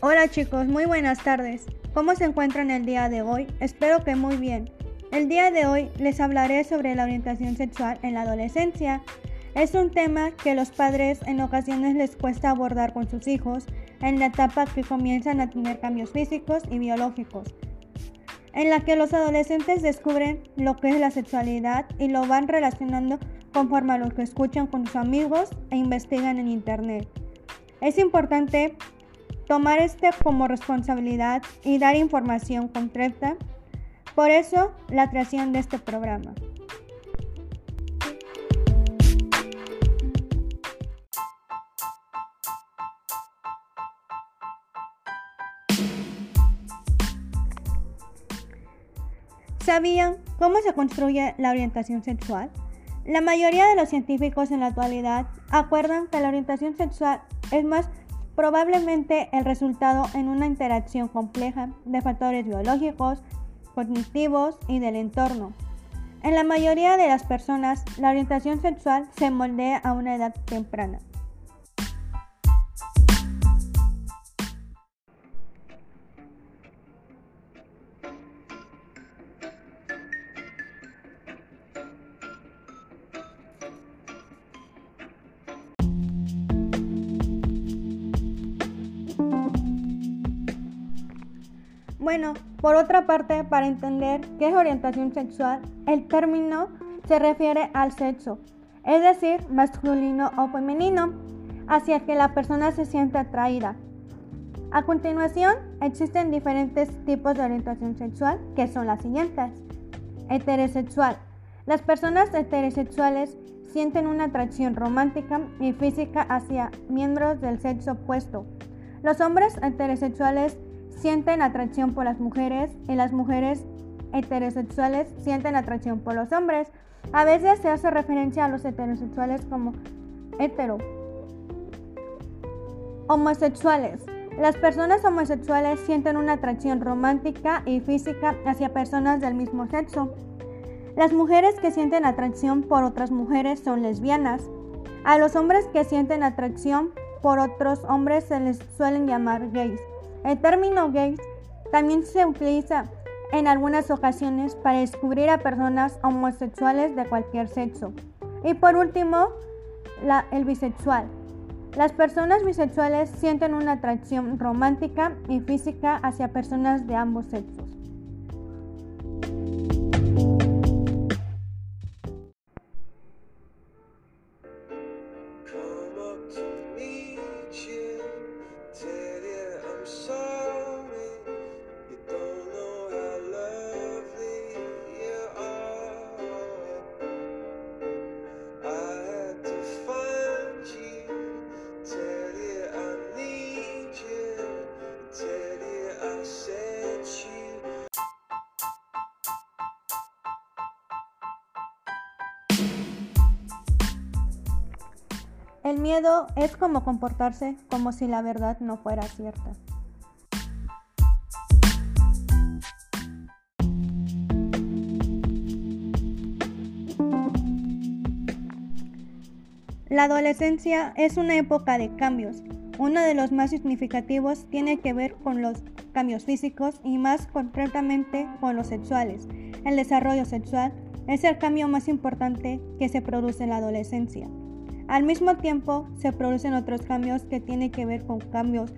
Hola chicos, muy buenas tardes. ¿Cómo se encuentran el día de hoy? Espero que muy bien. El día de hoy les hablaré sobre la orientación sexual en la adolescencia. Es un tema que los padres en ocasiones les cuesta abordar con sus hijos en la etapa que comienzan a tener cambios físicos y biológicos, en la que los adolescentes descubren lo que es la sexualidad y lo van relacionando conforme a lo que escuchan con sus amigos e investigan en internet. Es importante tomar este como responsabilidad y dar información concreta. Por eso, la creación de este programa. ¿Sabían cómo se construye la orientación sexual? La mayoría de los científicos en la actualidad acuerdan que la orientación sexual es más probablemente el resultado en una interacción compleja de factores biológicos, cognitivos y del entorno. En la mayoría de las personas, la orientación sexual se moldea a una edad temprana. Bueno, por otra parte, para entender qué es orientación sexual, el término se refiere al sexo, es decir, masculino o femenino, hacia que la persona se siente atraída. A continuación, existen diferentes tipos de orientación sexual, que son las siguientes. Heterosexual. Las personas heterosexuales sienten una atracción romántica y física hacia miembros del sexo opuesto. Los hombres heterosexuales sienten atracción por las mujeres y las mujeres heterosexuales sienten atracción por los hombres. A veces se hace referencia a los heterosexuales como hetero. Homosexuales. Las personas homosexuales sienten una atracción romántica y física hacia personas del mismo sexo. Las mujeres que sienten atracción por otras mujeres son lesbianas. A los hombres que sienten atracción por otros hombres se les suelen llamar gays. El término gays también se utiliza en algunas ocasiones para descubrir a personas homosexuales de cualquier sexo. Y por último, el bisexual. Las personas bisexuales sienten una atracción romántica y física hacia personas de ambos sexos. El miedo es como comportarse como si la verdad no fuera cierta. La adolescencia es una época de cambios. Uno de los más significativos tiene que ver con los cambios físicos y más concretamente con los sexuales. El desarrollo sexual es el cambio más importante que se produce en la adolescencia. Al mismo tiempo, se producen otros cambios que tienen que ver con cambios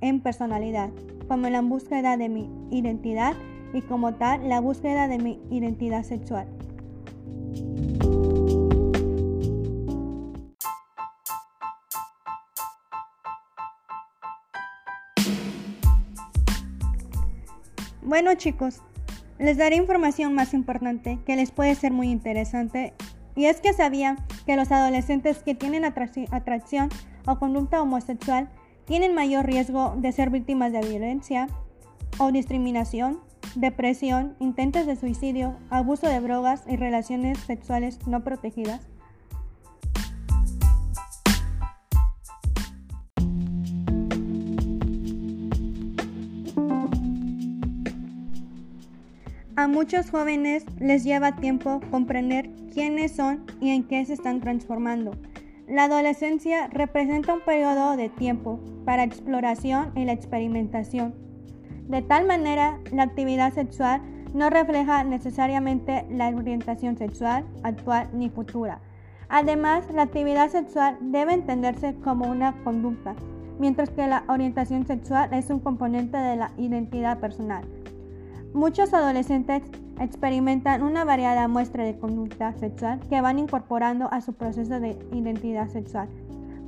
en personalidad, como la búsqueda de mi identidad y como tal la búsqueda de mi identidad sexual. Bueno chicos, les daré información más importante que les puede ser muy interesante y es que sabían que los adolescentes que tienen atrac- atracción o conducta homosexual tienen mayor riesgo de ser víctimas de violencia o discriminación, depresión, intentos de suicidio, abuso de drogas y relaciones sexuales no protegidas. A muchos jóvenes les lleva tiempo comprender quiénes son y en qué se están transformando. La adolescencia representa un periodo de tiempo para exploración y la experimentación. De tal manera, la actividad sexual no refleja necesariamente la orientación sexual actual ni futura. Además, la actividad sexual debe entenderse como una conducta, mientras que la orientación sexual es un componente de la identidad personal. Muchos adolescentes experimentan una variada muestra de conducta sexual que van incorporando a su proceso de identidad sexual,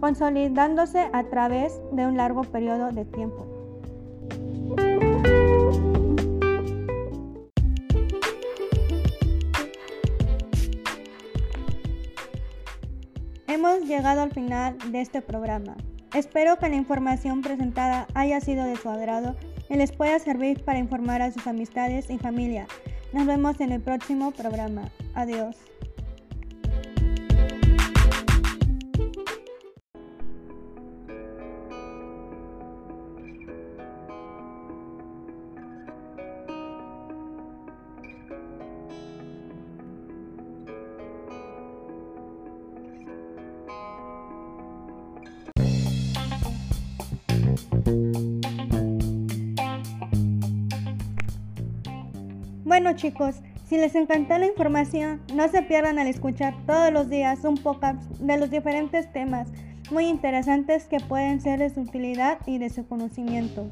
consolidándose a través de un largo periodo de tiempo. Hemos llegado al final de este programa. Espero que la información presentada haya sido de su agrado y les pueda servir para informar a sus amistades y familia. Nos vemos en el próximo programa. Adiós. Bueno chicos, si les encantó la información, no se pierdan al escuchar todos los días un podcast de los diferentes temas muy interesantes que pueden ser de su utilidad y de su conocimiento.